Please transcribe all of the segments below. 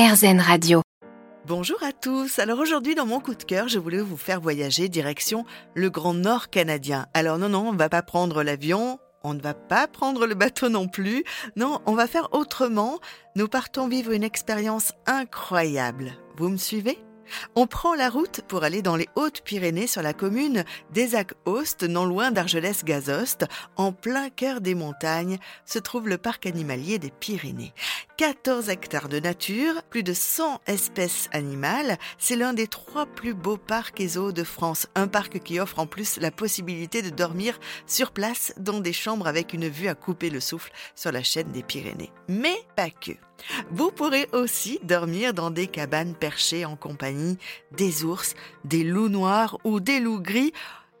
RZN Radio. Bonjour à tous. Alors aujourd'hui dans mon coup de cœur, je voulais vous faire voyager direction le Grand Nord canadien. Alors non non, on ne va pas prendre l'avion, on ne va pas prendre le bateau non plus. Non, on va faire autrement. Nous partons vivre une expérience incroyable. Vous me suivez? On prend la route pour aller dans les Hautes-Pyrénées sur la commune d'Ezac-Ost, non loin d'Argelès-Gazost. En plein cœur des montagnes se trouve le parc animalier des Pyrénées. 14 hectares de nature, plus de 100 espèces animales. C'est l'un des trois plus beaux parcs et zoos de France. Un parc qui offre en plus la possibilité de dormir sur place dans des chambres avec une vue à couper le souffle sur la chaîne des Pyrénées. Mais pas que. Vous pourrez aussi dormir dans des cabanes perchées en compagnie des ours, des loups noirs ou des loups gris.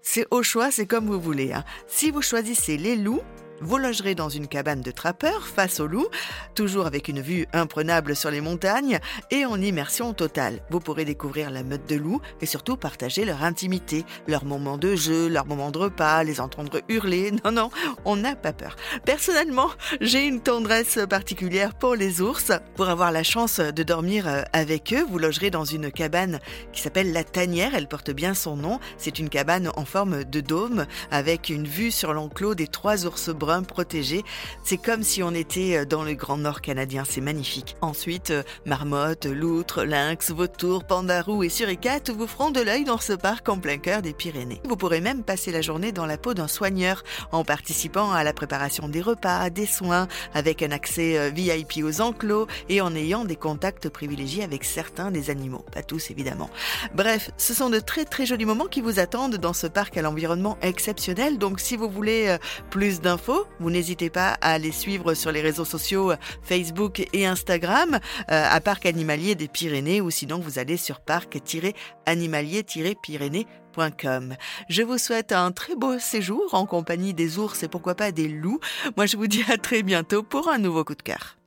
C'est au choix, c'est comme vous voulez. Hein. Si vous choisissez les loups, vous logerez dans une cabane de trappeurs face au loup, toujours avec une vue imprenable sur les montagnes et en immersion totale. Vous pourrez découvrir la meute de loups et surtout partager leur intimité, leurs moments de jeu, leurs moments de repas, les entendre hurler. Non, non, on n'a pas peur. Personnellement, j'ai une tendresse particulière pour les ours. Pour avoir la chance de dormir euh, avec eux, vous logerez dans une cabane qui s'appelle la Tanière. Elle porte bien son nom. C'est une cabane en forme de dôme avec une vue sur l'enclos des trois ours bruns protégé. C'est comme si on était euh, dans le Grand Nord canadien, c'est magnifique. Ensuite, euh, marmotte, loutre, lynx, vautour, pandarou et suricate vous feront de l'œil dans ce parc en plein cœur des Pyrénées. Vous pourrez même passer la journée dans la peau d'un soigneur en participant à la préparation des repas, des soins, avec un accès euh, VIP aux enclos et en ayant des contacts privilégiés avec certains des animaux. Pas tous évidemment. Bref, ce sont de très très jolis moments qui vous attendent dans ce parc à l'environnement exceptionnel. Donc si vous voulez plus d'infos, vous n'hésitez pas à les suivre sur les réseaux sociaux Facebook et Instagram euh, à Parc Animalier des Pyrénées ou sinon vous allez sur parc-animalier-pyrénées.com. Je vous souhaite un très beau séjour en compagnie des ours et pourquoi pas des loups. Moi je vous dis à très bientôt pour un nouveau coup de cœur.